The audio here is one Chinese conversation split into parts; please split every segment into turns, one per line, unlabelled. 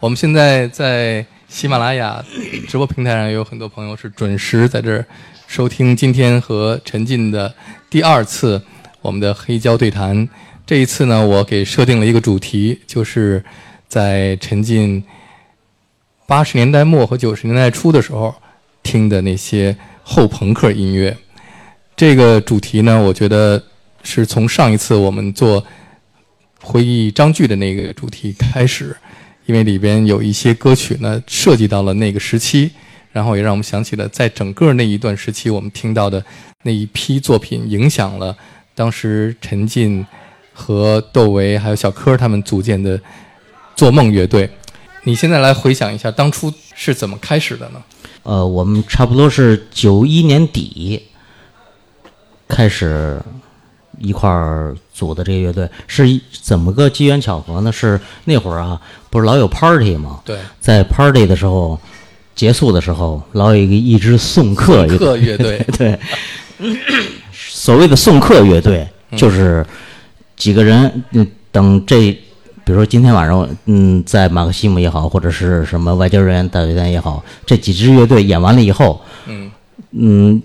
我们现在在喜马拉雅直播平台上，有很多朋友是准时在这儿收听今天和陈进的第二次我们的黑胶对谈。这一次呢，我给设定了一个主题，就是在陈进八十年代末和九十年代初的时候听的那些后朋克音乐。这个主题呢，我觉得是从上一次我们做回忆张炬的那个主题开始。因为里边有一些歌曲呢，涉及到了那个时期，然后也让我们想起了在整个那一段时期我们听到的那一批作品，影响了当时陈进和窦唯还有小柯他们组建的做梦乐队。你现在来回想一下，当初是怎么开始的呢？
呃，我们差不多是九一年底开始。一块儿组的这个乐队是怎么个机缘巧合呢？是那会儿啊，不是老有 party 吗？
对，
在 party 的时候，结束的时候，老有一个一支送客
乐队。
对，所谓的送客乐队，就是几个人，嗯，等这，比如说今天晚上，嗯，在马克西姆也好，或者是什么外交人员大酒店也好，这几支乐队演完了以后，嗯嗯，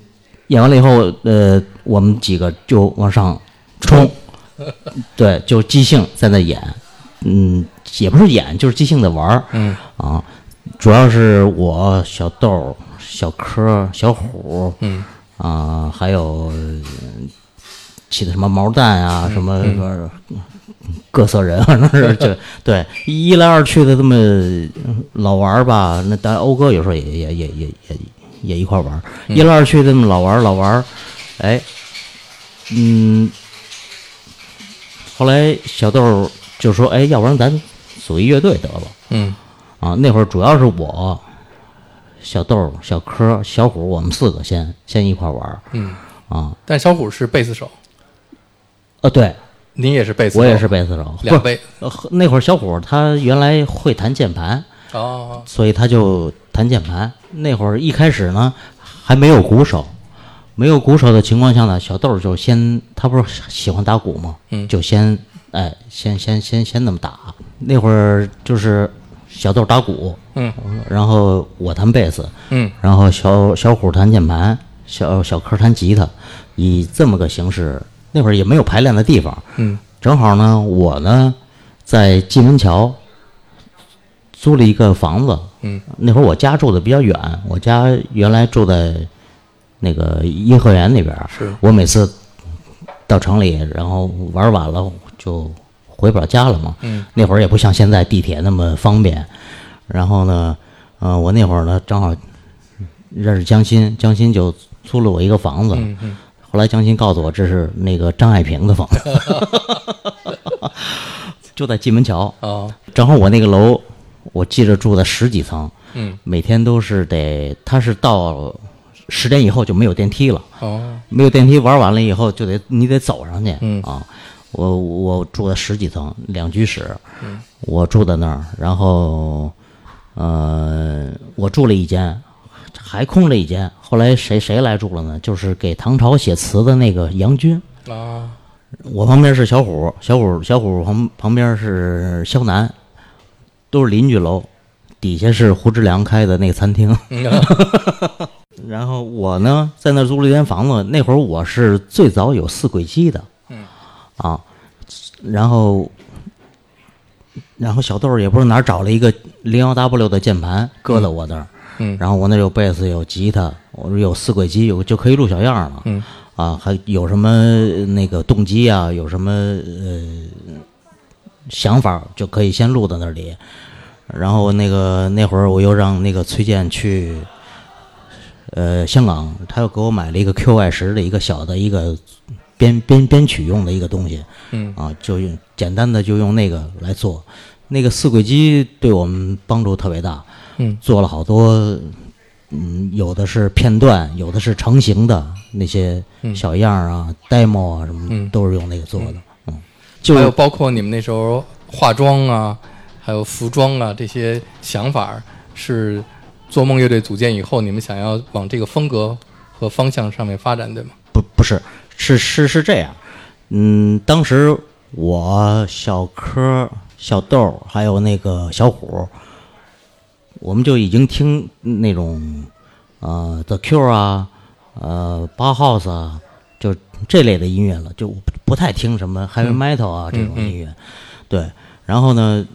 演完了以后，呃，我们几个就往上。冲，对，就即兴在那演，嗯，也不是演，就是即兴的玩儿，
嗯
啊，主要是我小豆、小柯、小虎，
嗯
啊，还有起的什么毛蛋啊，什么 各色人，反 正是就对，一来二去的这么老玩儿吧。那当然欧哥有时候也也也也也也一块玩儿，一来二去这么老玩儿老玩儿，哎，嗯。后来小豆就说：“哎，要不然咱组一乐队得了。”
嗯，
啊，那会儿主要是我、小豆、小柯、小虎，我们四个先先一块玩儿。
嗯，
啊，
但小虎是贝斯手。
呃，对，
你也是贝斯，
我也是贝斯手，
两贝。
那会儿小虎他原来会弹键盘，
哦，
所以他就弹键盘。那会儿一开始呢，还没有鼓手。没有鼓手的情况下呢，小豆就先他不是喜欢打鼓吗？
嗯，
就先哎，先先先先那么打。那会儿就是小豆打鼓，
嗯，
然后我弹贝斯，
嗯，
然后小小虎弹键盘，小小柯弹吉他，以这么个形式。那会儿也没有排练的地方，
嗯，
正好呢，我呢在蓟门桥租了一个房子，
嗯，
那会儿我家住的比较远，我家原来住在。那个颐和园那边，
是
我每次到城里，然后玩晚了就回不了家了嘛。
嗯，
那会儿也不像现在地铁那么方便。然后呢，嗯，我那会儿呢正好认识江心，江心就租了我一个房子。
嗯嗯。
后来江心告诉我，这是那个张爱萍的房子，就在蓟门桥。
哦。
正好我那个楼，我记着住在十几层。
嗯。
每天都是得，他是到。十点以后就没有电梯了。
哦，
没有电梯，玩完了以后就得你得走上去。
嗯
啊，我我住在十几层两居室，
嗯，
我住在那儿，然后，呃，我住了一间，还空了一间。后来谁谁来住了呢？就是给唐朝写词的那个杨军。
啊，
我旁边是小虎，小虎小虎旁旁边是肖楠，都是邻居楼，底下是胡志良开的那个餐厅。然后我呢，在那租了一间房子。那会儿我是最早有四轨机的，
嗯，
啊，然后，然后小豆也不知道哪儿找了一个零幺 W 的键盘，搁在我那儿，
嗯，
然后我那有贝斯，有吉他，我有四轨机，有就可以录小样了，
嗯，
啊，还有什么那个动机啊，有什么呃想法，就可以先录到那里。然后那个那会儿我又让那个崔健去。呃，香港他又给我买了一个 QY 十的一个小的一个编编编曲用的一个东西，
嗯。
啊，就用简单的就用那个来做，那个四轨机对我们帮助特别大，
嗯，
做了好多，嗯，有的是片段，有的是成型的那些小样啊，demo 啊什么，都是用那个做的，嗯，就
还有包括你们那时候化妆啊，还有服装啊这些想法是。做梦乐队组建以后，你们想要往这个风格和方向上面发展，对吗？
不，不是，是是是这样。嗯，当时我小柯、小豆还有那个小虎，我们就已经听那种呃 The Cure 啊，呃 Bauhaus 啊，就这类的音乐了，就不不太听什么 Heavy Metal 啊、这种
嗯嗯
音乐。对，然后呢，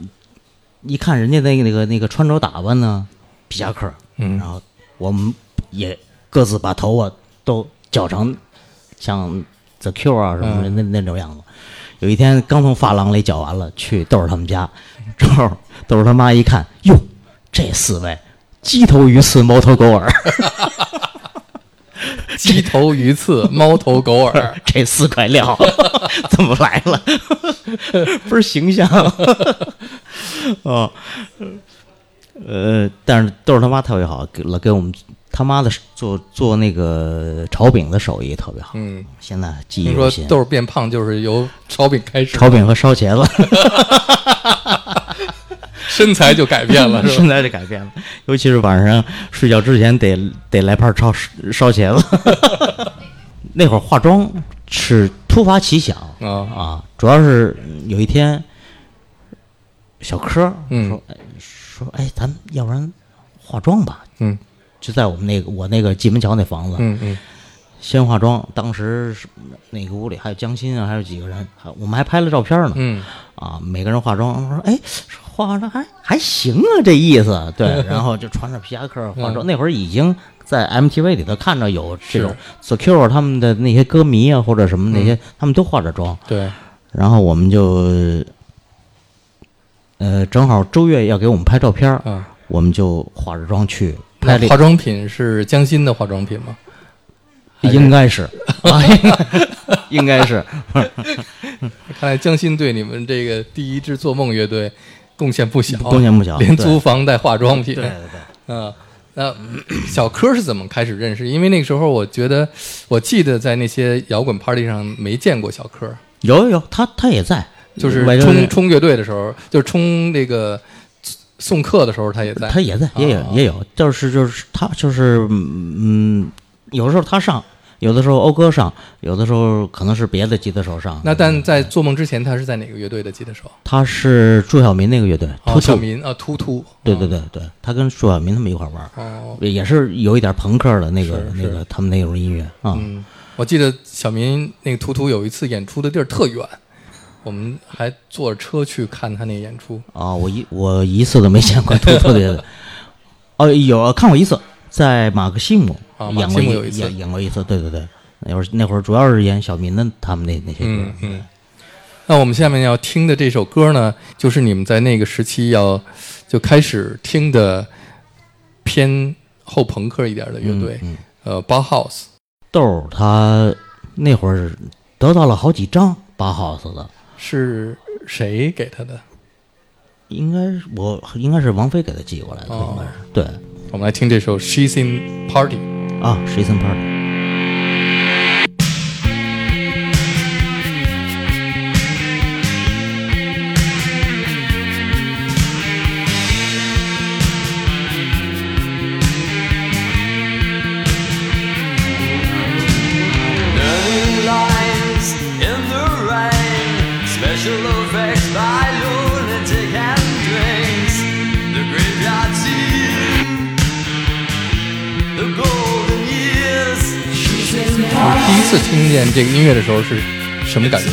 一看人家那个那个那个穿着打扮呢，皮夹克，
嗯。
然后我们也各自把头发都绞成像 The Cure 啊什么的
嗯。
那那种样子。有一天刚从发廊里绞完了，去豆儿他们家，正好豆儿他妈一看，哟，这四位鸡头鱼刺猫头狗耳，
鸡头鱼刺，猫头狗耳，
这四块料 怎么来了？不是形象。哦，呃，但是豆儿他妈特别好，给了给我们他妈的做做那个炒饼的手艺特别好，
嗯，
现在记忆犹新。
豆儿变胖就是由炒饼开始，
炒饼和烧茄子，
身材就改变了，是吧？
现在就改变了，尤其是晚上睡觉之前得得来盘烧烧茄子。那会儿化妆是突发奇想。
啊，
啊，主要是有一天小柯
嗯。
说、哎说哎，咱们要不然化妆吧，
嗯
就在我们那个我那个蓟门桥那房子，
嗯嗯
先化妆。当时是那个屋里还有江心啊，还有几个人，还我们还拍了照片呢。
嗯
啊，每个人化妆，我说哎，化妆还还行啊，这意思。对，然后就穿着皮夹克化妆。那会儿已经在 MTV 里头看着有这种 Secure 他们的那些歌迷啊，或者什么那些，他们都化着妆。
对，
然后我们就，呃，正好周越要给我们拍照片儿，
啊，
我们就化着妆去拍
化，妆品是江心的化妆品吗？
应该是，啊，应该应该是，
看来江心对你们这个第一支做梦乐队贡献不小，
贡献不小
连租房带化妆品。
对对对。
啊，那 小柯是怎么开始认识？因为那个时候我觉得，我记得在那些摇滚 party 上没见过小柯，
有有有，他他也在，
就是冲冲乐队的时候，就是冲那个送客的时候，他也在。
他也在，也有
啊
也有，就是就是他就是嗯，有的时候他上，有的时候欧哥上，有的时候可能是别的吉他手上。
那但在做梦之前，他是在哪个乐队的吉他手？
他是朱晓明那个乐队，
哦，小民啊，突突。
对对对对，他跟朱晓明他们一块玩儿，
哦，
也是有一点朋克的那个
是
那个他们那种音乐啊。
嗯，我记得小明那个突突有一次演出的地儿特远，我们还坐着车去看他那演出。
啊，我一我一次都没见过突突的。哦，有看过一次，在马克西姆
啊马
演过
克西姆有一次
演演过一次，对对对，那会儿那会儿主要是演小民的他们那那些歌
嗯。嗯。那我们下面要听的这首歌呢，就是你们在那个时期要就开始听的偏后朋克一点的乐队，
嗯
呃，Bauhaus。
豆儿他那会儿得到了好几张八 house 的，
是谁给他的？
应该是我应该是王菲给他寄过来的，
哦
应该是对
我们来听这首《She's in Party》。
啊 s h e s in Party。
这个音乐的时候是什么感觉？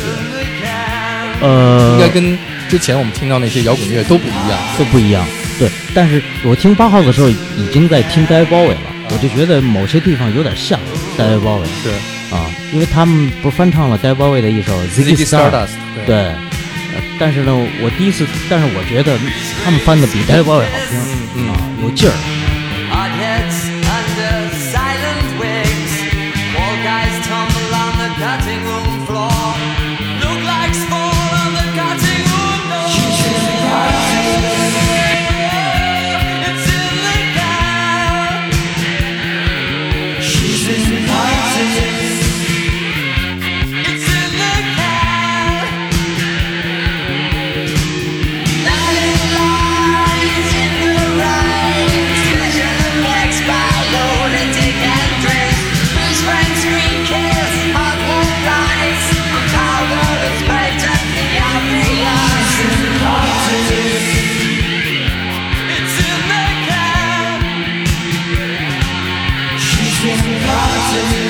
呃，
应该跟之前我们听到那些摇滚乐都不一样。
都不一样，对。但是我听八号的时候已经在听 David Bowie 了，我就觉得某些地方有点像 David Bowie
是
啊，因为他们不是翻唱了 David Bowie 的一首 Ziggy
Ziggy Star，Stardust，
对。呃但是呢，我第一次，但是我觉得他们翻的比 David Bowie 好听，
嗯
啊，有劲儿。
to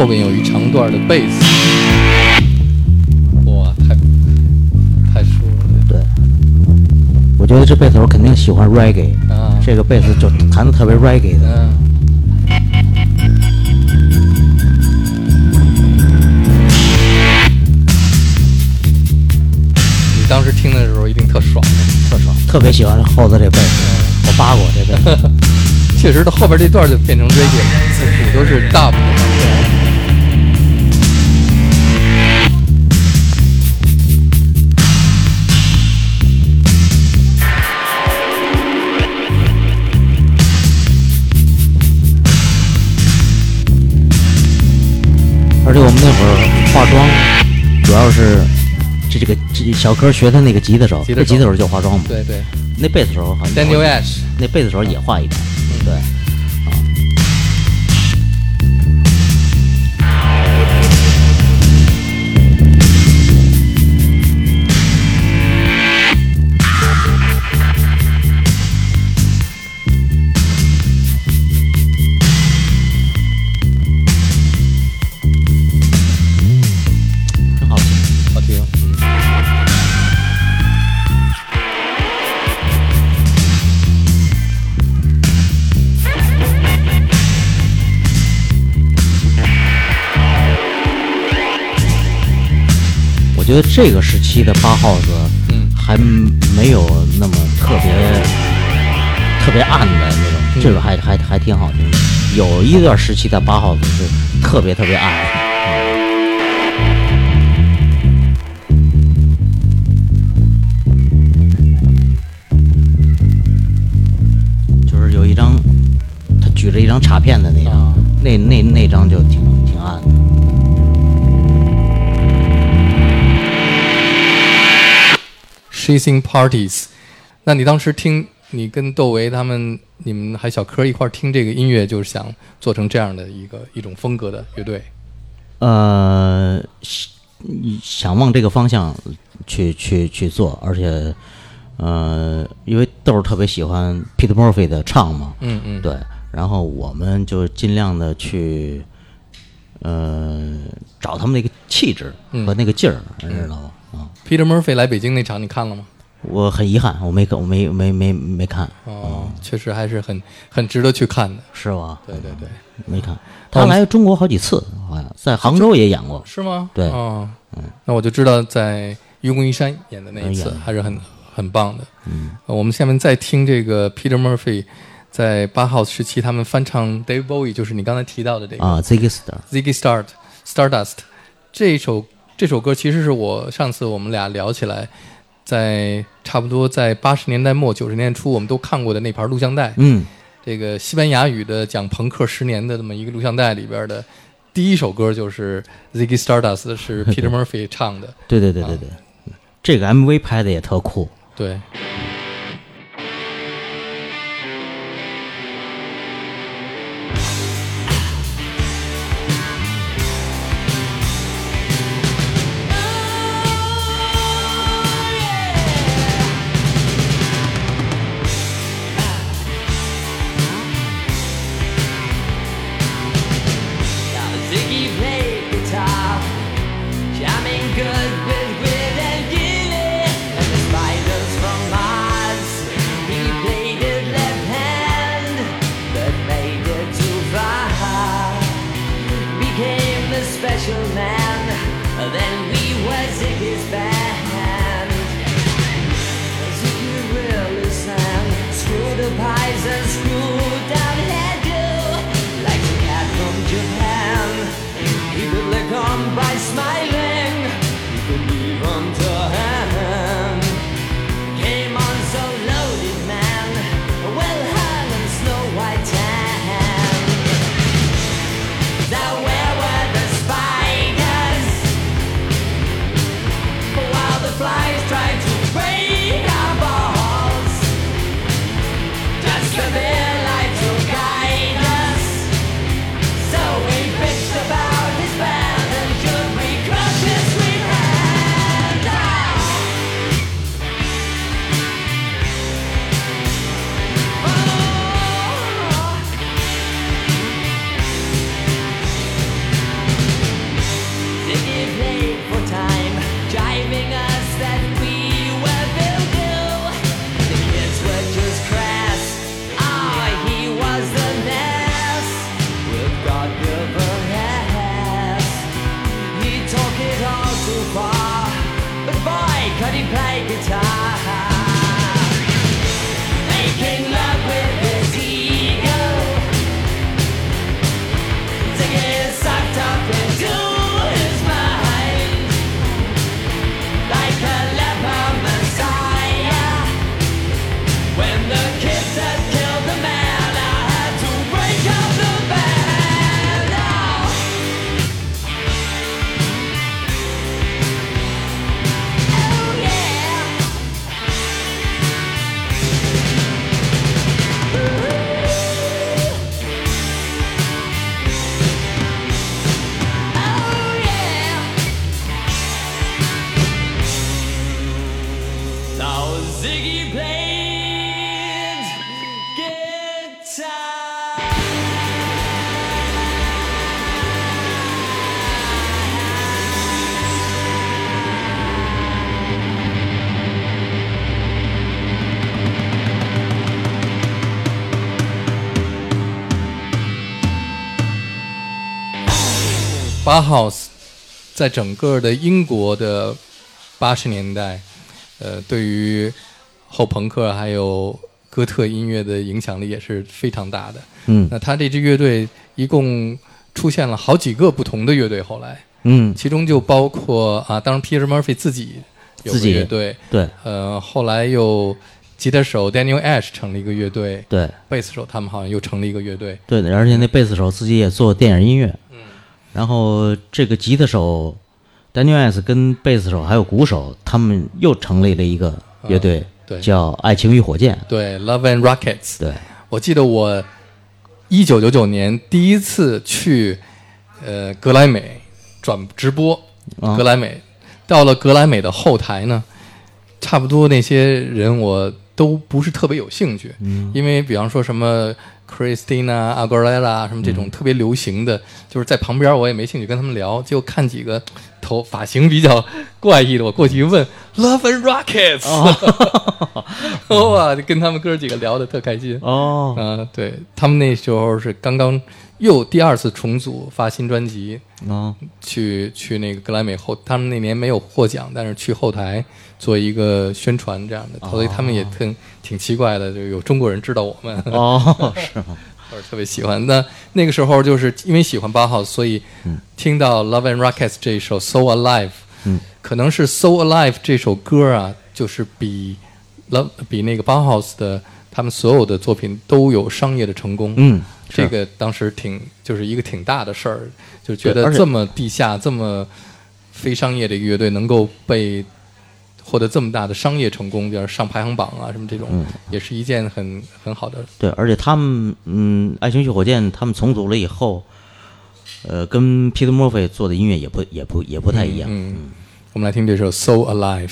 后边有一长段的贝斯，哇，太太舒服了
对，我觉得这贝斯手肯定喜欢 reggae，、
啊！
这个贝斯就弹的特别 reggae 的。
嗯，你当时听的时候一定特爽，特爽。
特别喜欢后头这贝斯，我扒过这贝斯。
确实，到后边这段就变成 reggae 了，字数都是 dub
而且我们那会儿化妆，主要是这这个这小柯学他那个吉他手，
吉他手
这吉他手就化妆嘛。
对对
那贝斯手好像
，Daniel Ash，
那贝斯手也画一点，觉得这个时期的八号子，
嗯。
还没有那么特别特别暗的那种，
嗯
这个还还还挺好听的。有一段时期的八号子是特别特别暗，就是有一张他举着一张卡片的那张，
啊。
那那那张就挺
In parties。那你当时听你跟窦唯他们，你们还小柯一块儿听这个音乐，就是想做成这样的一个一种风格的乐队。
呃，想想往这个方向去去去做，而且，呃，因为豆儿特别喜欢 Peter Murphy 的唱嘛，
嗯嗯，
对，然后我们就尽量的去，呃，找他们那个气质
嗯
和那个劲儿，你知道吗？啊
，Peter Murphy 来北京那场你看了吗？
我很遗憾，我没看，我没没没没看，
哦，确实还是很很值得去看的。
是吧？
对对对，
没看，他来中国好几次，好像在杭州也演过，
是吗？
对。
哦，那我就知道在《愚公移山》演的那一次还是很很棒的。嗯，我们下面再听这个 Peter Murphy 在八号时期他们翻唱 Dave Bowie，就是你刚才提到的这个
啊，Ziggy
Star，Ziggy Start Stardust 这一首这首歌，其实是我上次我们俩聊起来，在差不多在八十年代末九十年代初，我们都看过的那盘录像带，
嗯，
这个西班牙语的讲朋克十年的这么一个录像带里边的第一首歌就是 Ziggy Stardust，是 Peter Murphy 唱的，
对对对对对，这个 MV 拍的也特酷。
对。巴 House 在整个的英国的八十年代，呃，对于后朋克还有哥特音乐的影响力也是非常大的。
嗯。
那他这支乐队一共出现了好几个不同的乐队，后来。
嗯，
其中就包括啊，当然 Peter Murphy 自己有个
自己
乐队，
对。
呃，后来又吉他手 Daniel Ash 成了一个乐队，
对。
贝斯手他们好像又成立一个乐队。
对的，而且那贝斯手自己也做电影音乐，嗯，然后这个吉他手 Daniel S 跟贝斯手还有鼓手，他们又成立了一个乐队，
对。
叫爱情与火箭，
对，Love and Rockets。
对，
我记得我一九九九年第一次去呃格莱美转直播，
啊。
格莱美到了格莱美的后台呢，差不多那些人我都不是特别有兴趣，
嗯。
因为比方说什么 Christina Aguilera 什么这种
嗯。
特别流行的，就是在旁边我也没兴趣跟他们聊，就看几个头发型比较怪异的，我过去一问 Love and Rockets，、哇，就跟他们哥几个聊的特开心。
哦，
啊，对他们那时候是刚刚又第二次重组发新专辑，
哦，
去去那个格莱美后，他们那年没有获奖，但是去后台做一个宣传这样的，所以他们也挺挺奇怪的，就有中国人知道我们，
哦，是吗？
或者特别喜欢。那那个时候就是因为喜欢八号，所以听到《Love and Rockets》这一首《So Alive》，
嗯，
可能是《So Alive》这首歌啊，就是比 Love 比那个八号的他们所有的作品都有商业的成功。
嗯，
这个当时挺就是一个挺大的事儿，就觉得这么地下、这么非商业的一个乐队能够被获得这么大的商业成功，比如上排行榜啊什么这种，
嗯
也是一件很很好的。
对，而且他们，嗯，爱情与火箭他们重组了以后，呃，跟 Peter Murphy 做的音乐也不也不也不太一样。
嗯，我们来听这首《So Alive》。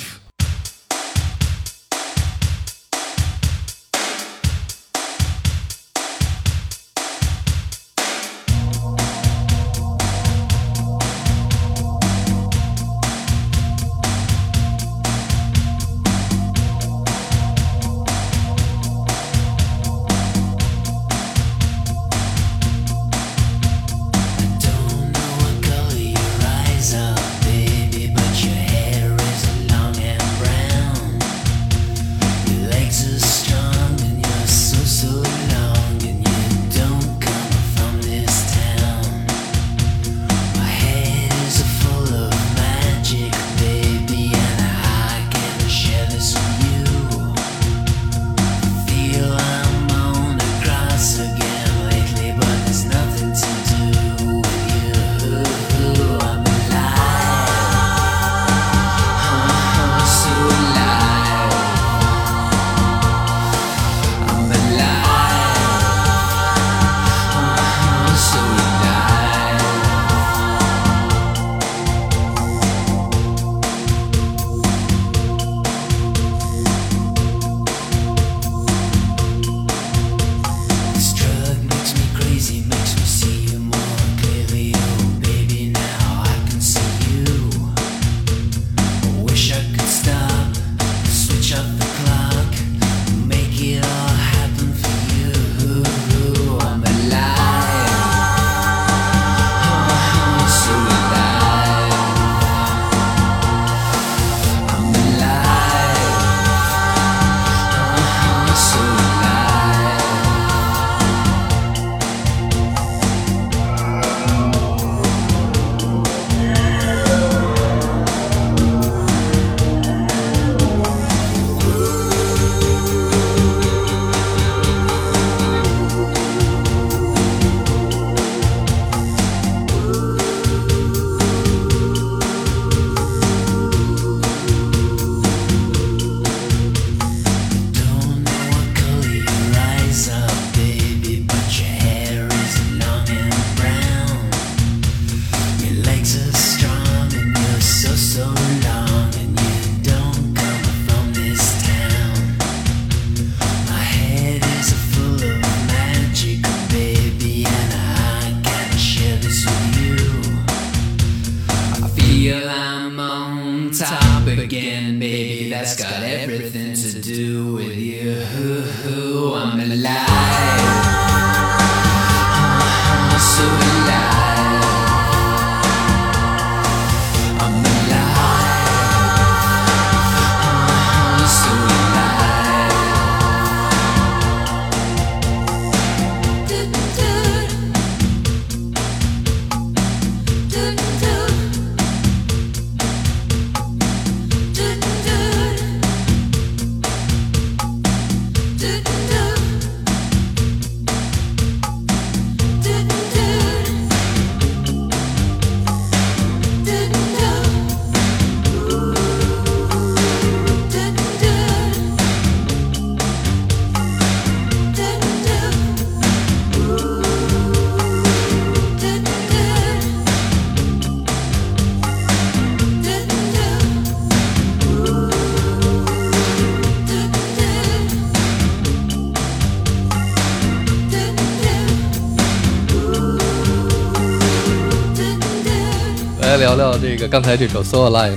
聊聊这个刚才这首《So Alive》。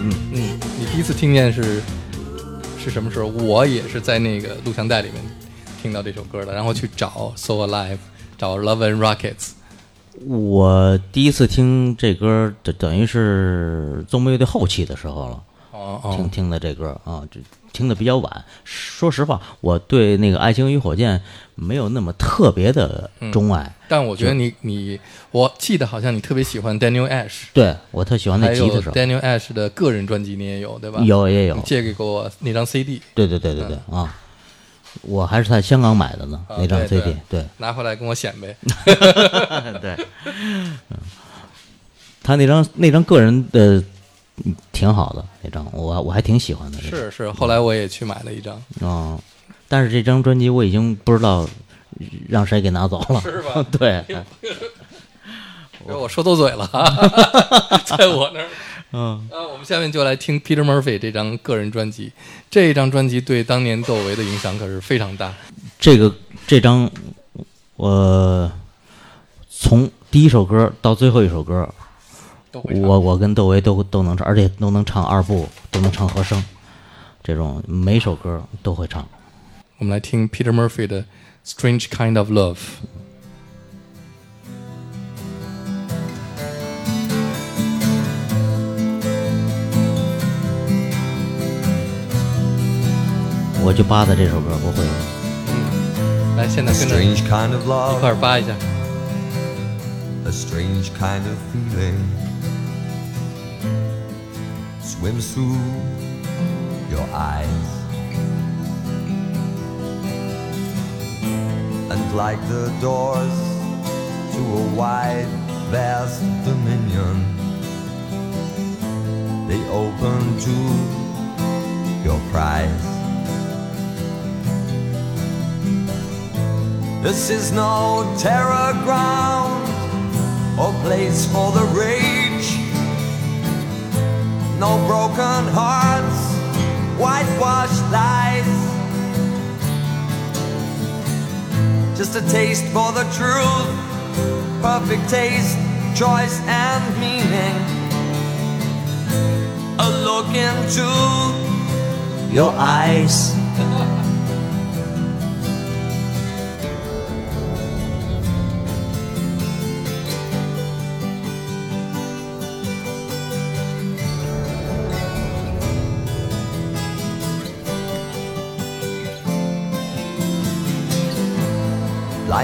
嗯嗯，你第一次听见是是什么时候？我也是在那个录像带里面听到这首歌的，然后去找《So Alive》，找《Love and Rockets》。
我第一次听这歌，等等于是宗乐队后期的时候了。
哦
听
哦，
听的这歌啊，这听的比较晚。说实话，我对那个《爱情与火箭》没有那么特别的钟爱。
但我觉得你你，我记得好像你特别喜欢 Daniel Ash，
对我特喜欢那吉他手
，Daniel Ash 的个人专辑你也有对吧？
有也有，
借给过我那张 CD，
对对对对对啊！我还是在香港买的呢，
啊
那张 CD，
对
对
拿回来跟我显摆。
对，嗯他那张那张个人的嗯挺好的那张，我我还挺喜欢的。
是是，后来我也去买了一张，
哦，但是这张专辑我已经不知道让谁给拿走了，
是吧？
对，
我说多嘴了，在我那儿。
嗯，
啊，我们下面就来听 Peter Murphy 这张个人专辑。这张专辑对当年窦唯的影响可是非常大。
这个这张我从第一首歌到最后一首歌，我我跟窦唯都都能唱而且都能唱二部都能唱和声这种每首歌都会唱。
我们来听 peter murphy 的 strange kind of love
我就扒他这首歌不会
来现在跟着一块儿扒一下。
A strange kind of feeling swims through your eyes. And like the doors to a wide, vast dominion, they open to your prize. This is no terror ground or place for the rage. No broken hearts, whitewashed lies. Just a taste for the truth, perfect taste, choice, and meaning. A look into your eyes.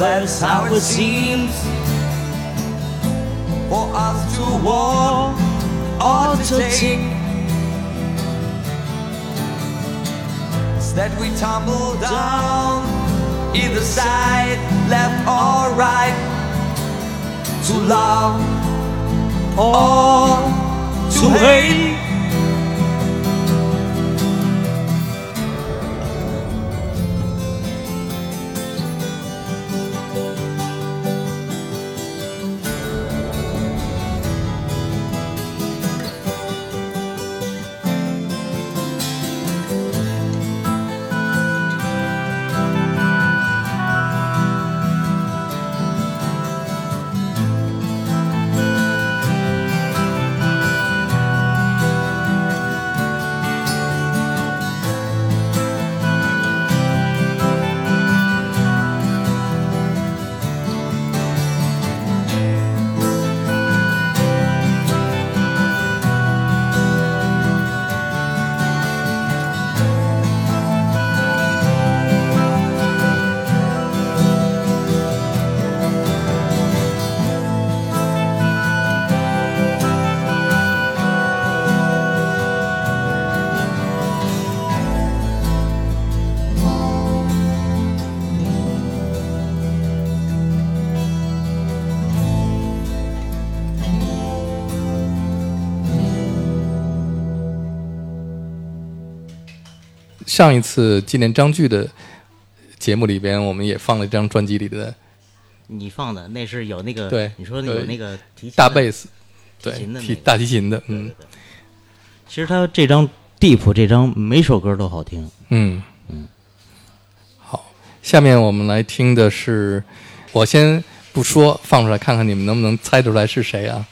That's how it seems. For us to walk or to take. Instead, we tumble down, either side, left or right, to love or 粗黑。
上一次纪念张炬的节目里边，我们也放了一张专辑里的
你放的那是有那个，
对
你说的有那个
大贝斯，对大提琴的，嗯。
其实他这张 Deep 这张每首歌都好听，
嗯。嗯。好，下面我们来听的是，我先不说，放出来看看你们能不能猜出来是谁啊？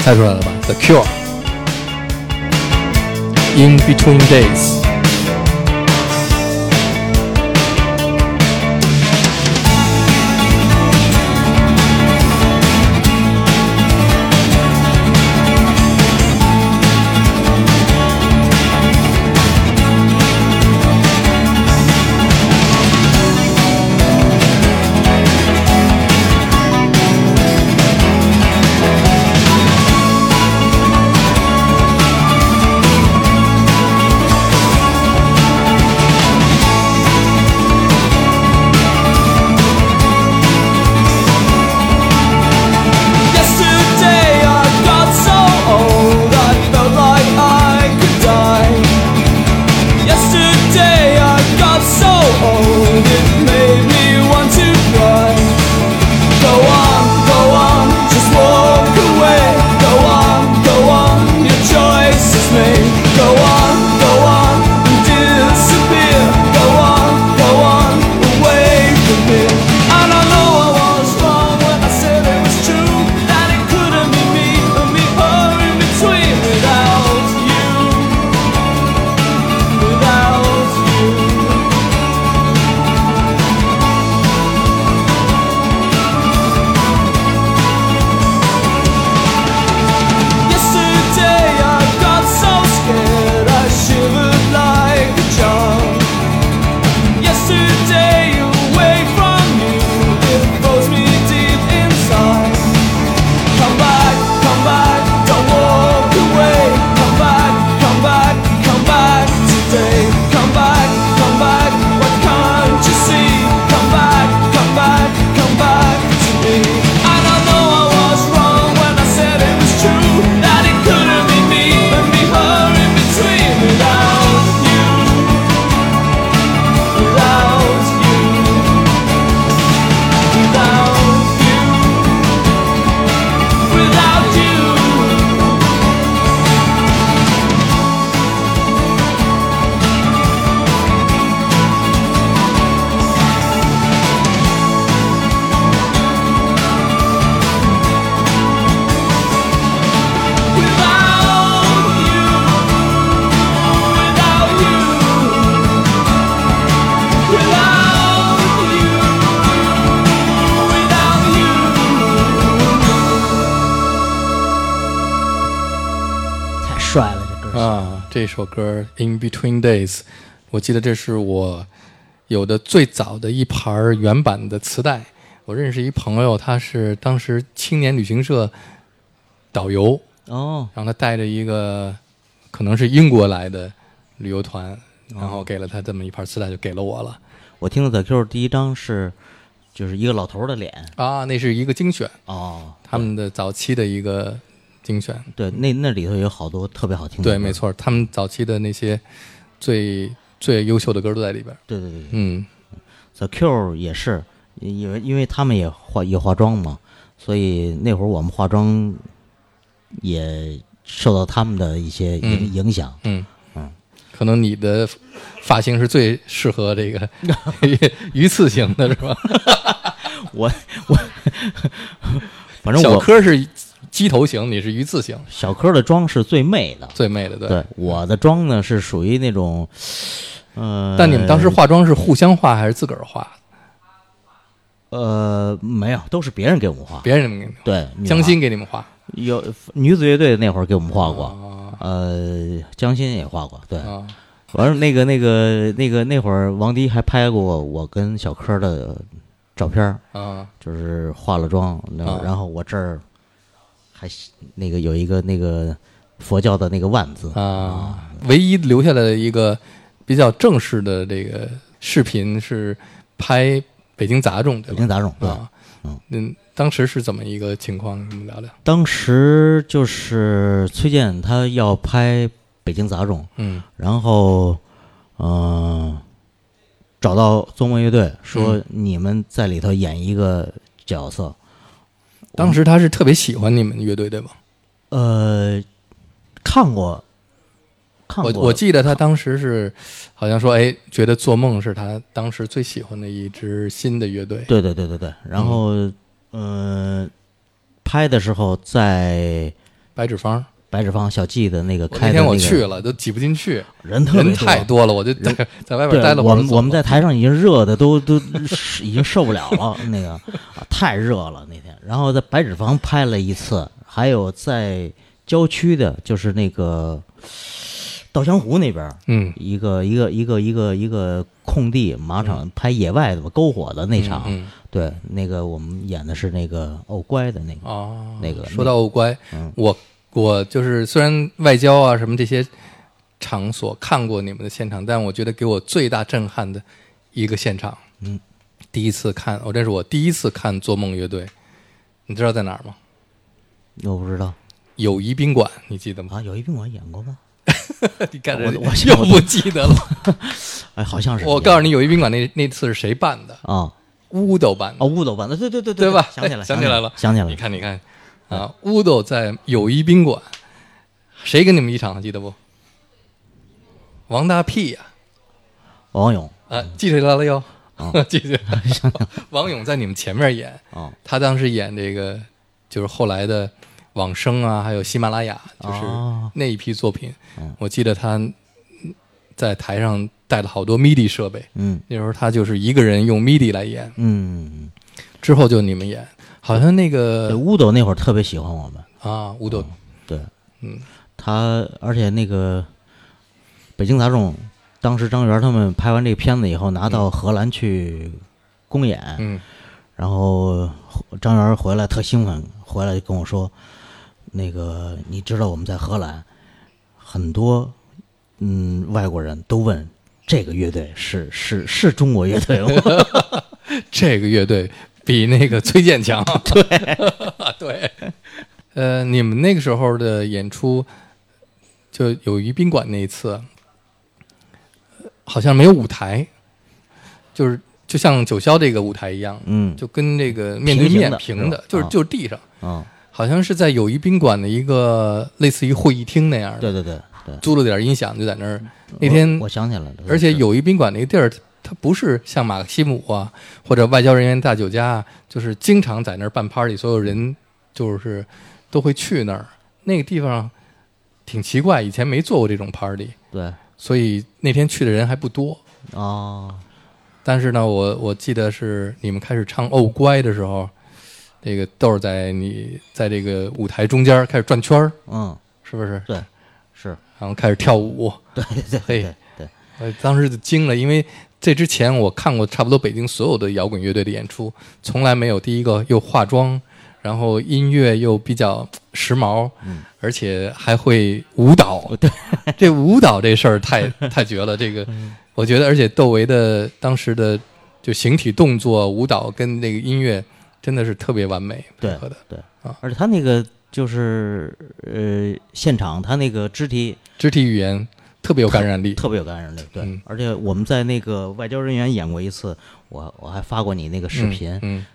猜出来了吧？The Cure。In Between Days。
这
首歌《In Between Days》，我记得这是我有的最早的一盘原版的磁带。我认识一朋友，他是当时青年旅行社导游，
哦，
让他带着一个可能是英国来的旅游团，然后给了他这么一盘磁带，就给了我了。
我听的 The Cure 第一张是就是一个老头的脸
啊，那是一个精选，
哦，
他们的早期的一个精选。
对，那那里头有好多特别好听的
对，没，错，他们早期的那些最最优秀的歌都在里边。
对对对对
嗯
，，The Cure 也是，因为因为他们也化也化妆嘛，所以那会儿我们化妆也受到他们的一些影、
嗯
影响。
嗯
嗯，
可能你的发型是最适合这个 鱼刺型的，是吧？
我我，反正
小
我
柯是鸡头型，你是鱼刺型，
小柯的妆是最媚的，
最媚的，对。
对，我的妆呢是属于那种，呃，
但你们当时化妆是互相化还是自个儿化？
呃没有，都是别人给我们化，
别人给你们
对，女
江
孩
心给你们化。
有女子乐队那会儿给我们化过，
啊。
呃，江心也化过，对，
啊。
完了那个那个那个那会儿王迪还拍过我跟小柯的照片儿，
啊
就是化了妆，然后我这儿还那个有一个那个佛教的那个万字
啊！唯一留下来的一个比较正式的这个视频是拍北京杂种，对吧？
北京杂种，对，
啊，
嗯
嗯，当时是怎么一个情况？你们聊聊。
当时就是崔健他要拍北京杂种，
嗯
然后嗯、呃找到做梦乐队说
嗯
你们在里头演一个角色，
当时他是特别喜欢你们乐队，对吧？
呃，看过，看过，
我我记得他当时是好像说，哎，觉得做梦是他当时最喜欢的一支新的乐队。
对对对对对，然后嗯、呃拍的时候在
白纸坊，
白纸坊小季的那个
我那天我
开的那个
去了，都挤不进去，
人特别
人太多了，我就在在外边待了。
我们我们在台上已经热的都都已经受不了了，那个、啊、太热了那天。然后在白纸坊拍了一次，还有在郊区的，就是那个稻香湖那边儿
嗯
一个一个一个一个一个空地马场拍野外的吧篝火的那场，
嗯
对，那个我们演的是那个哦乖的那个，
哦，
那个
说到欧乖，
嗯
我我就是虽然外交啊什么这些场所看过你们的现场，但我觉得给我最大震撼的一个现场，
嗯，
第一次看，我这是我第一次看做梦乐队，你知道在哪儿吗？
我不知道
友谊宾馆，你记得吗？
啊，友谊宾馆演过吗？
你看
我我
又不记得了。
哎，好像是。
我告诉你，友谊宾馆那那次是谁办的？
啊，
乌豆办的
哦，。乌豆办的，对对对
对吧
想起来，
想起来了
想起来了。
你看，你看，啊，乌豆在友谊宾馆，谁跟你们一场？记得不？王大屁呀、
王勇，
啊，记起来了又，
哦
记起来了。王勇在你们前面演，
哦
他当时演这个就是后来的往生啊，还有喜马拉雅，就是
哦
那一批作品。
嗯
我记得他在台上带了好多 MIDI 设备，
嗯
那时候他就是一个人用 MIDI 来演，
嗯，
之后就你们演，好像那，个
乌斗那会儿特别喜欢我们，
啊，乌豆，
对，
嗯。
他而且那个北京杂种，当时张元他们拍完这个片子以后，拿到荷兰去公演，
嗯。
然后张元回来特兴奋，回来就跟我说，那个你知道我们在荷兰，很多嗯外国人都问这个乐队是是是中国乐队吗？
这个乐队比那个崔健强。对 对，呃，你们那个时候的演出，就友谊宾馆那一次，呃好像没有舞台，就是就像九霄这个舞台一样，
嗯，
就跟这个面对面
平的
就是
啊
就是地上，
啊，
好像是在友谊宾馆的一个类似于会议厅那样的，
对对对对。
租了点音响就在那儿。那天
我我想起来了，
而且友谊宾馆那个地儿，它不是像马克西姆啊或者外交人员大酒家啊，就是经常在那儿办 party，所有人就是都会去那儿。那个地方挺奇怪，以前没做过这种 party，
对
所以那天去的人还不多。
哦，
但是呢，我我记得是你们开始唱《哦乖》的时候，这个豆儿在你在这个舞台中间开始转圈儿，
嗯，
是不是？
对，是，
然后开始跳舞。
对对对，
我当时就惊了，因为这之前我看过差不多北京所有的摇滚乐队的演出，从来没有第一个又化妆，然后音乐又比较时髦，
嗯。
而且还会舞蹈。对，这舞蹈这事儿太太绝了。这个，
嗯。
我觉得，而且窦唯的当时的就形体动作、舞蹈跟那个音乐真的是特别完美配
对
合的，
对。
啊，
而且他那个就是呃，现场他那个肢体
肢体语言特别有感染力。
特别有感染力，对。
嗯。
而且我们在那个外交人员演过一次，我我还发过你那个视频，
嗯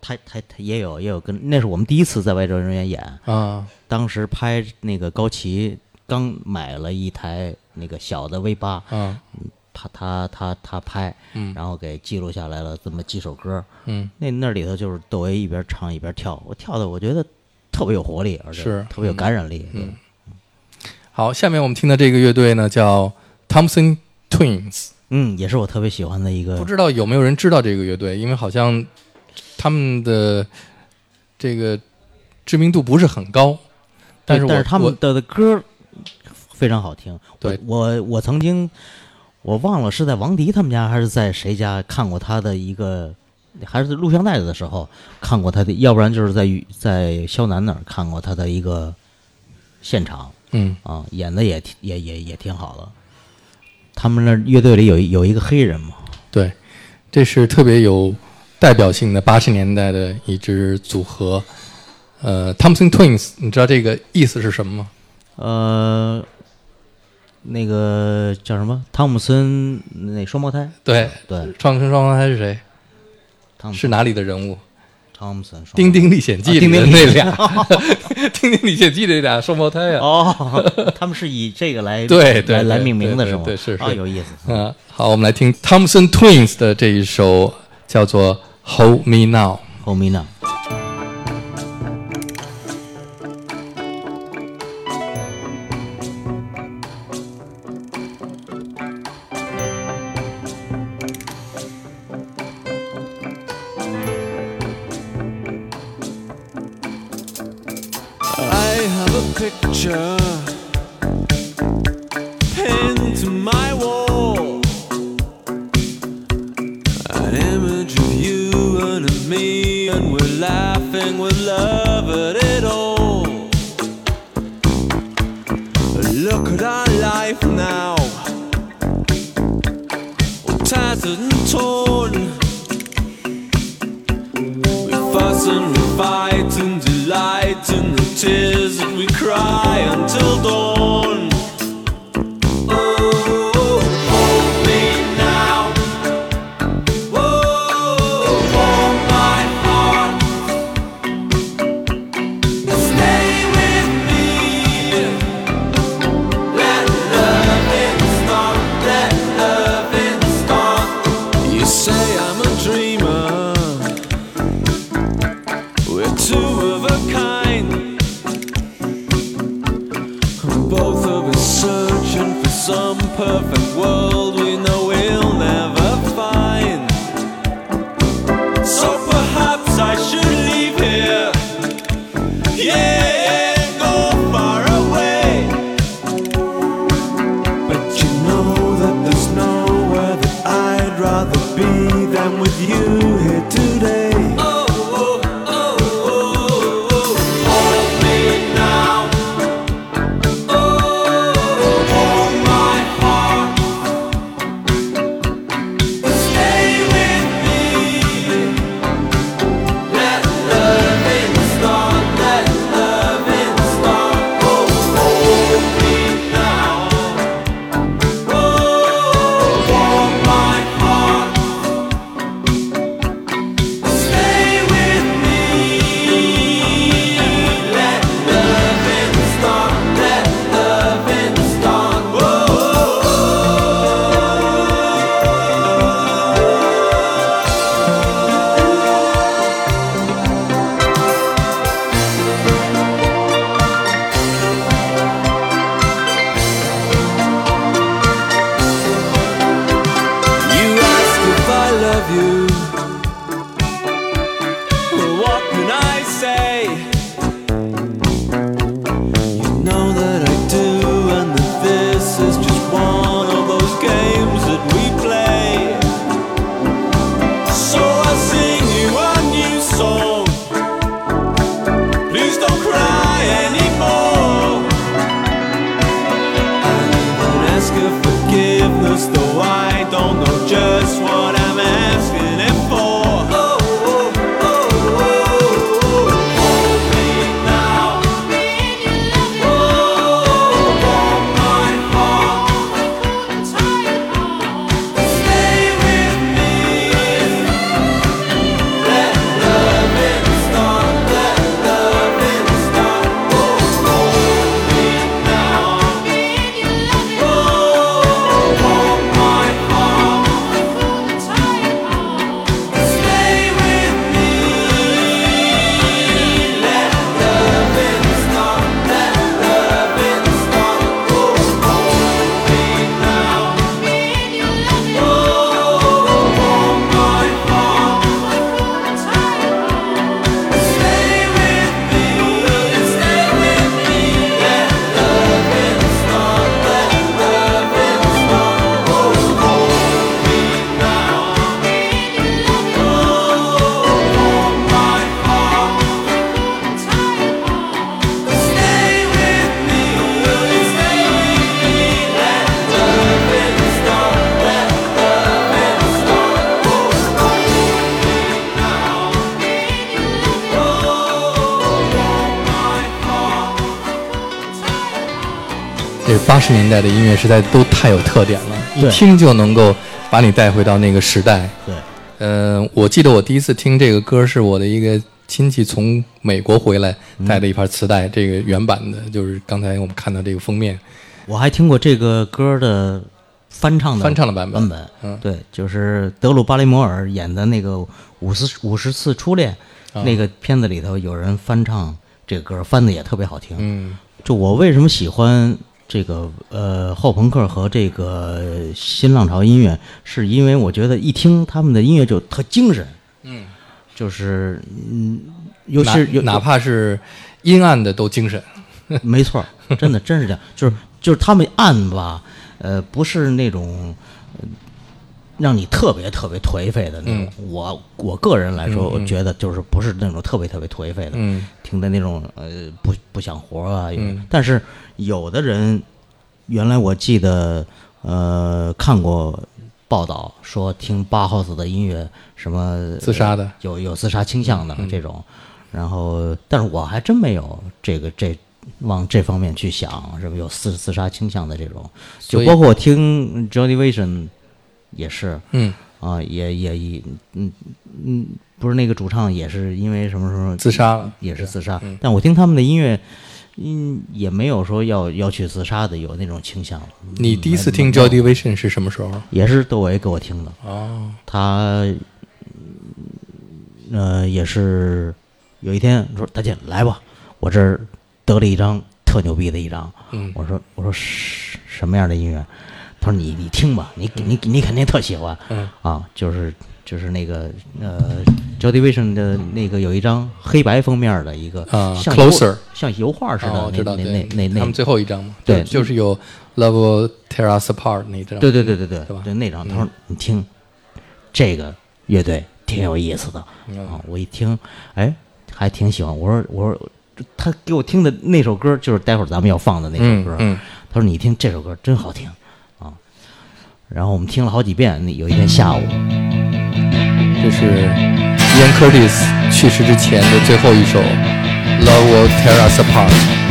他他他也有也有跟那是我们第一次在外交人员演，
嗯啊，
当时拍那个高旗刚买了一台那个小的 V 八，
啊，
他他他他拍，
嗯。
然后给记录下来了这么几首歌，
嗯，
那那里头就是窦唯一边唱一边跳，我跳的我觉得特别有活力，而且
是。
特别有感染力，
嗯好，下面我们听的这个乐队呢叫 Thompson Twins，
嗯，也是我特别喜欢的一个
不知道有没有人知道这个乐队，因为好像他们的这个知名度不是很高，但是我
但是他们的的歌非常好听。
对。
我我我曾经我忘了是在王迪他们家还是在谁家看过他的一个，还是录像带的时候看过他的，要不然就是在于在肖楠那儿看过他的一个现场
嗯
啊，演的也挺也也也挺好的。他们那乐队里有有一个黑人嘛，
对，这是特别有代表性的八十年代的一支组合，呃，Thompson Twins，你知道这个意思是什么吗？
呃，那个叫什么汤姆森那双胞胎，
对，
对，
创生双胞胎是谁？
汤姆
是哪里的人物？
汤姆森
丁丁历险记》
啊丁丁
里的那俩，《丁丁历险记》这 俩双胞胎啊。
哦，他们是以这个来
对对对
来来命名的是吗？
对是是
啊，有意思。
嗯，好，我们来听 Thompson Twins 的这一首叫做《Hold Me Now》。
后面呢？
Picture pinned to my wall.
八十年代的音乐实在都太有特点了，一听就能够把你带回到那个时代。
对，
呃，我记得我第一次听这个歌是我的一个亲戚从美国回来带的一盘磁带，这个原版的，就是刚才我们看到这个封面。
我还听过这个歌的翻唱的
翻唱的版本。
版本，
嗯。
对，就是德鲁巴雷摩尔演的那个《五十五十次初恋》
啊。
那个片子里头有人翻唱这个歌，翻的也特别好听。
嗯。
就我为什么喜欢这个呃后朋克和这个新浪潮音乐，是因为我觉得一听他们的音乐就特精神，
嗯，
就是嗯，尤其是
哪怕是阴暗的都精神。
没错，真的真是这样，就是就是他们暗吧，呃，不是那种。呃让你特别特别颓废的那种，我我个人来说，我觉得就是不是那种特别特别颓废的，
嗯。
听的那种呃不不想活啊。
嗯。
但是有的人，原来我记得呃看过报道说听八号子的音乐什么
自杀的。嗯
有有自杀倾向的这种，然后但是我还真没有这个这往这方面去想，是不是有自自杀倾向的这种，就包括我听 Johnny Vision 也是。
嗯，
啊，也也也，嗯嗯，不是那个主唱也是因为什么什么
自杀了
也是自杀。
嗯
但我听他们的音乐，嗯，也没有说要要去自杀的，有那种倾向。
你第一次听
没没有
Joy Division 是什么时候？
也是窦唯给我听的，
哦，
他呃也是有一天说大姐来吧，我这儿得了一张特牛逼的一张。
嗯
我说我说什什么样的音乐？他说你你听吧，你你你肯定特喜欢。
嗯。
啊，就是就是那个呃 j o d y Vision 的那个有一张黑白封面的一个
啊
像
Closer
像油画似的，
哦，我知道，
那那那那。
他们最后一张嘛，
对。
就就是有 Love Tear Us Apart 那张，
对对对对对对那张，他说你听这个乐队挺有意思的。
嗯。
啊，我一听哎还挺喜欢，我说我说他给我听的那首歌就是待会儿咱们要放的那首歌，
嗯。嗯
他说你听这首歌真好听。啊，然后我们听了好几遍，那有一天下午。
这是 Ian Curtis 去世之前的最后一首 Love Will Tear Us Apart。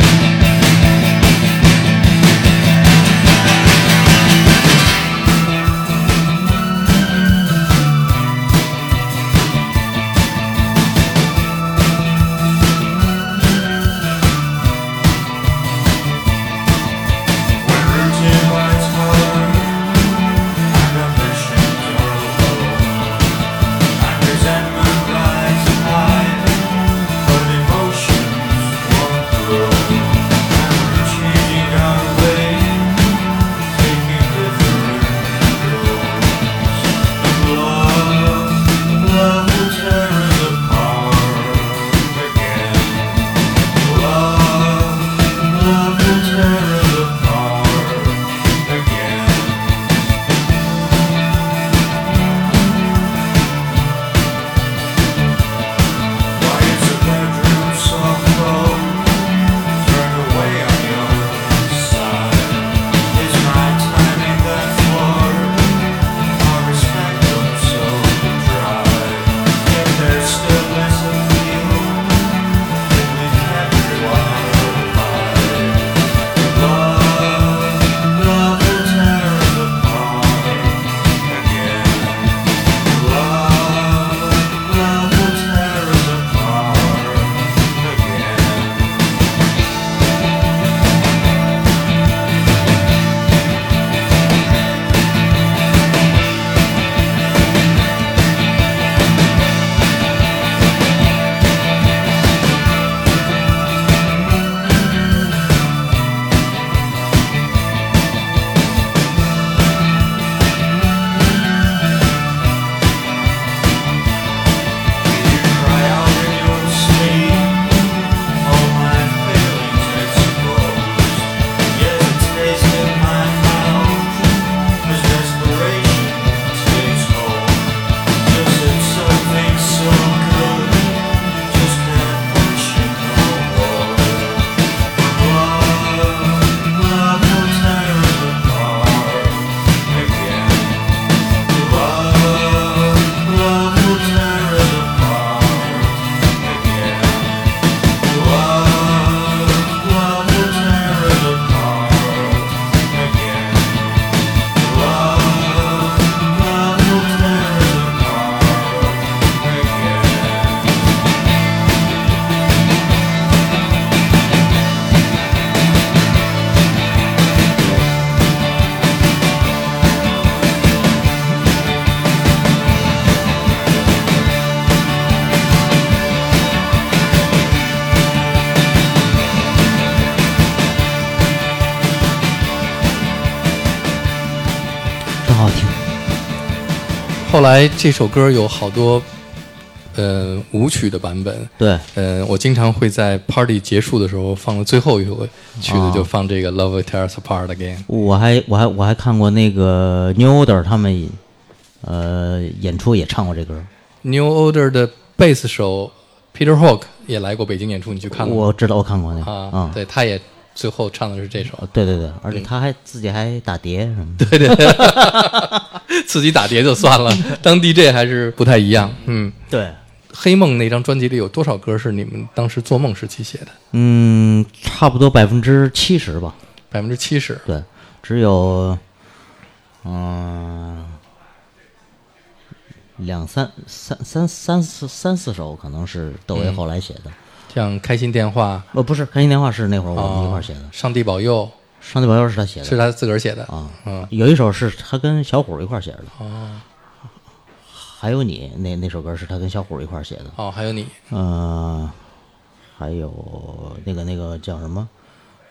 后来这首歌有好多呃舞曲的版本，
对，
呃，我经常会在 party 结束的时候放了最后一首曲子，
哦
就放这个 Love Will Tear Us Apart Again。
我还我还我还看过那个 New Order 他们呃演出也唱过这歌
，New Order 的贝斯手 Peter Hook 也来过北京演出，你去看过吗？
我知道我看过那个。
啊，
嗯，
对，他也最后唱的是这首，
对对对，而且他还自己还打碟什么的。
对对，自己打碟就算了，当 DJ 还是不太一样。嗯，
对，
黑梦那张专辑里有多少歌是你们当时做梦时期写的？
嗯，差不多百分之七十吧。
百分之七十。
对，只有嗯、两三三三三四三四首可能是窦唯后来写的。
像开心电话。
呃，不是开心电话是那会儿我们一块儿写的，
啊上帝保佑。
上帝保佑是他写的。
是他自个儿写的。
啊。
嗯，
有一首是他跟小虎一块儿写的，
哦。
还有你那那首歌是他跟小虎一块儿写的。
哦，还有你。
嗯，还有那个那个叫什么？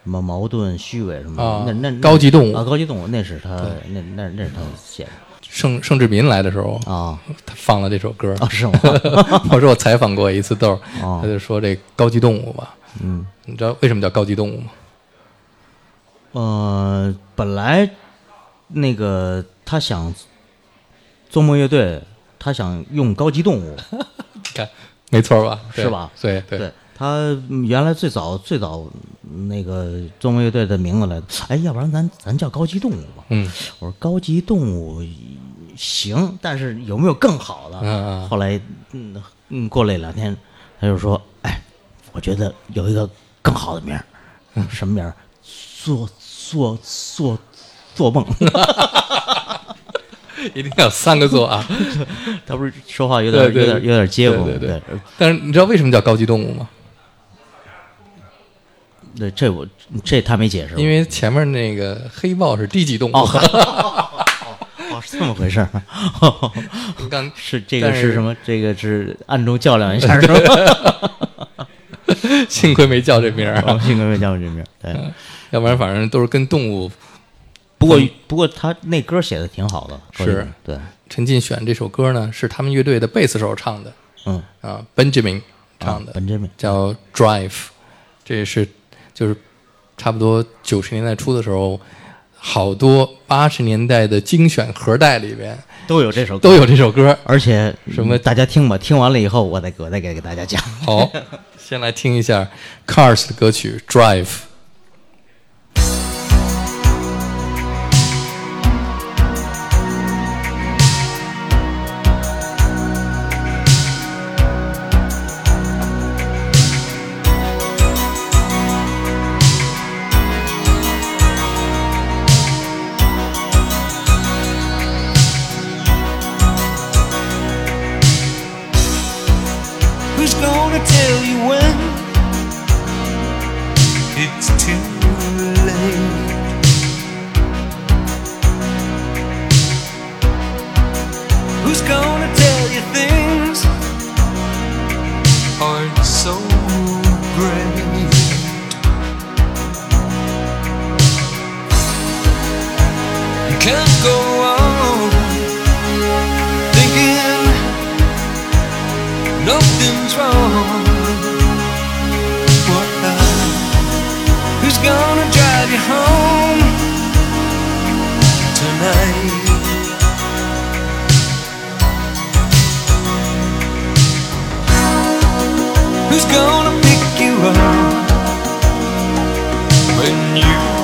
什么矛盾虚伪什么那那
高级动物。
啊，高级动物那是他那那那是他写的
盛盛志民来的时候，
啊
他放了这首歌。
啊是吗？
我说我采访过一次豆儿，
哦
他就说这高级动物吧，
嗯。
你知道为什么叫高级动物吗？
呃，本来那个他想做梦乐队，他想用高级动物，
你看，没错吧？
是吧？
对对
对他嗯原来最早最早那个做梦乐队的名字来的，哎，要不然咱咱叫高级动物吧？
嗯
我说高级动物行，但是有没有更好的？
嗯嗯
后来嗯嗯，过了两天，他就说，哎，我觉得有一个更好的名儿，
嗯
什么名儿？做做做做梦。
一定要三个做啊！
他不是说话有点有点有点结巴？
对对对
对
但是你知道为什么叫高级动物吗？
对，这我这他没解释，
因为前面那个黑豹是低级动物，
哦 哦是这么回事儿，
刚
是这个
是
是什么？这个是暗中较量一下 是吧？
幸亏没叫这名儿
哦
啊，
幸亏没叫我这名儿。对，
要不然反正都是跟动物。
不过不过他那歌写的挺好的，
是
对，
陈进选这首歌呢，是他们乐队的贝斯手唱的
嗯，
啊，Benjamin 唱的
，，Benjamin
叫 Drive，这也是就是差不多九十年代初的时候，好多八十年代的精选盒带里边
都有这首歌
都有这首歌。
而且
什么
大家听吧，听完了以后，我再我再给给大家讲。
好，先来听一下 Cars 的歌曲 Drive。
You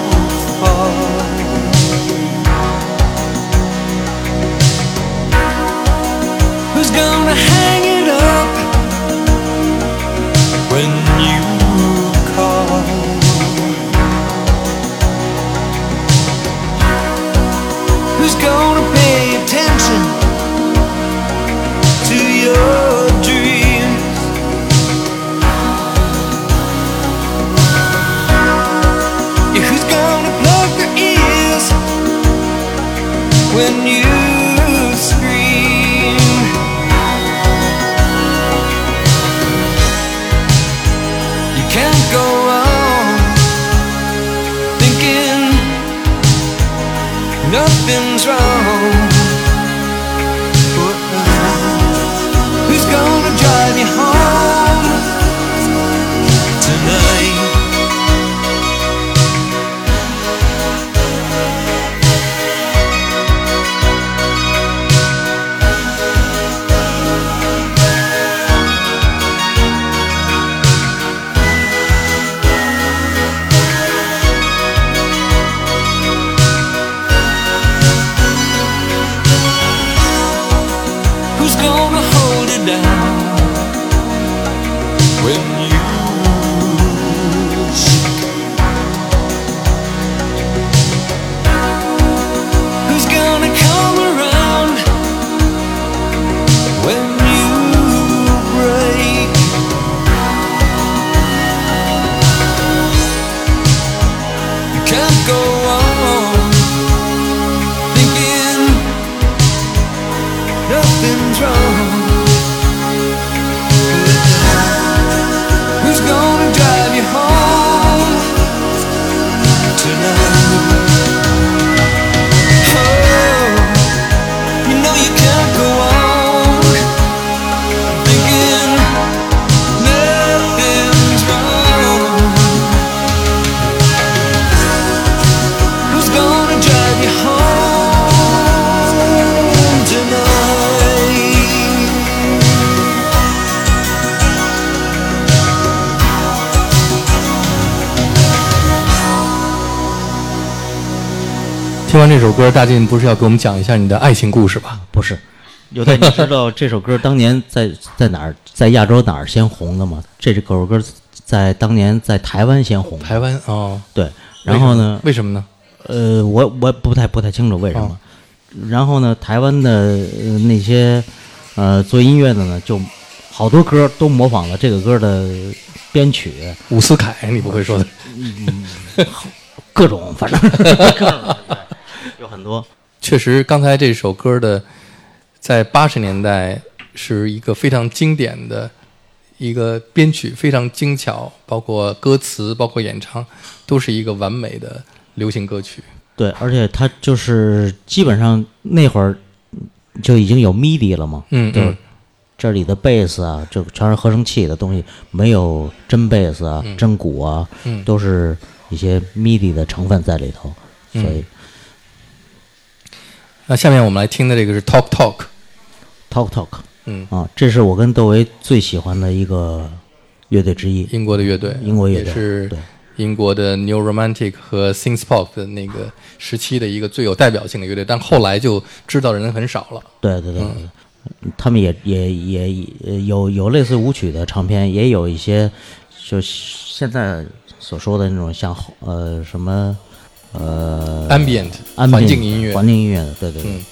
这首歌，大进不是要给我们讲一下你的爱情故事吧？
不是，有的你知道这首歌当年在在哪儿，在亚洲哪儿先红的吗？这首歌在当年在台湾先红的。
台湾哦，
对，然后呢，
为什么呢？
呃，我我不太不太清楚为什么。
哦
然后呢，台湾的、呃、那些呃做音乐的呢，就好多歌都模仿了这个歌的编曲，
伍思凯，你不会说的？
嗯各种反正各种有很多。
确实，刚才这首歌的在八十年代是一个非常经典的一个编曲，非常精巧，包括歌词，包括演唱，都是一个完美的流行歌曲。
对，而且它就是基本上那会儿就已经有 MIDI 了嘛，就是
嗯嗯
这里的贝斯啊，就全是合成器的东西，没有真贝斯啊、真鼓啊，
嗯
都是一些 MIDI 的成分在里头，所以
那下面我们来听的这个是 Talk Talk，Talk
Talk
嗯，
啊，这是我跟窦唯最喜欢的一个乐队之一。
英国的乐队，
英国乐队
也是
对。
英国的 New Romantic 和 Synth Pop 的那个时期的一个最有代表性的乐队，但后来就知道的人很少了。
对对对对，他们也也也也有有类似舞曲的唱片，也有一些就现在所说的那种像呃什么呃
Ambient
安
环境音乐，
环境音乐的，对对对。
嗯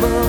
over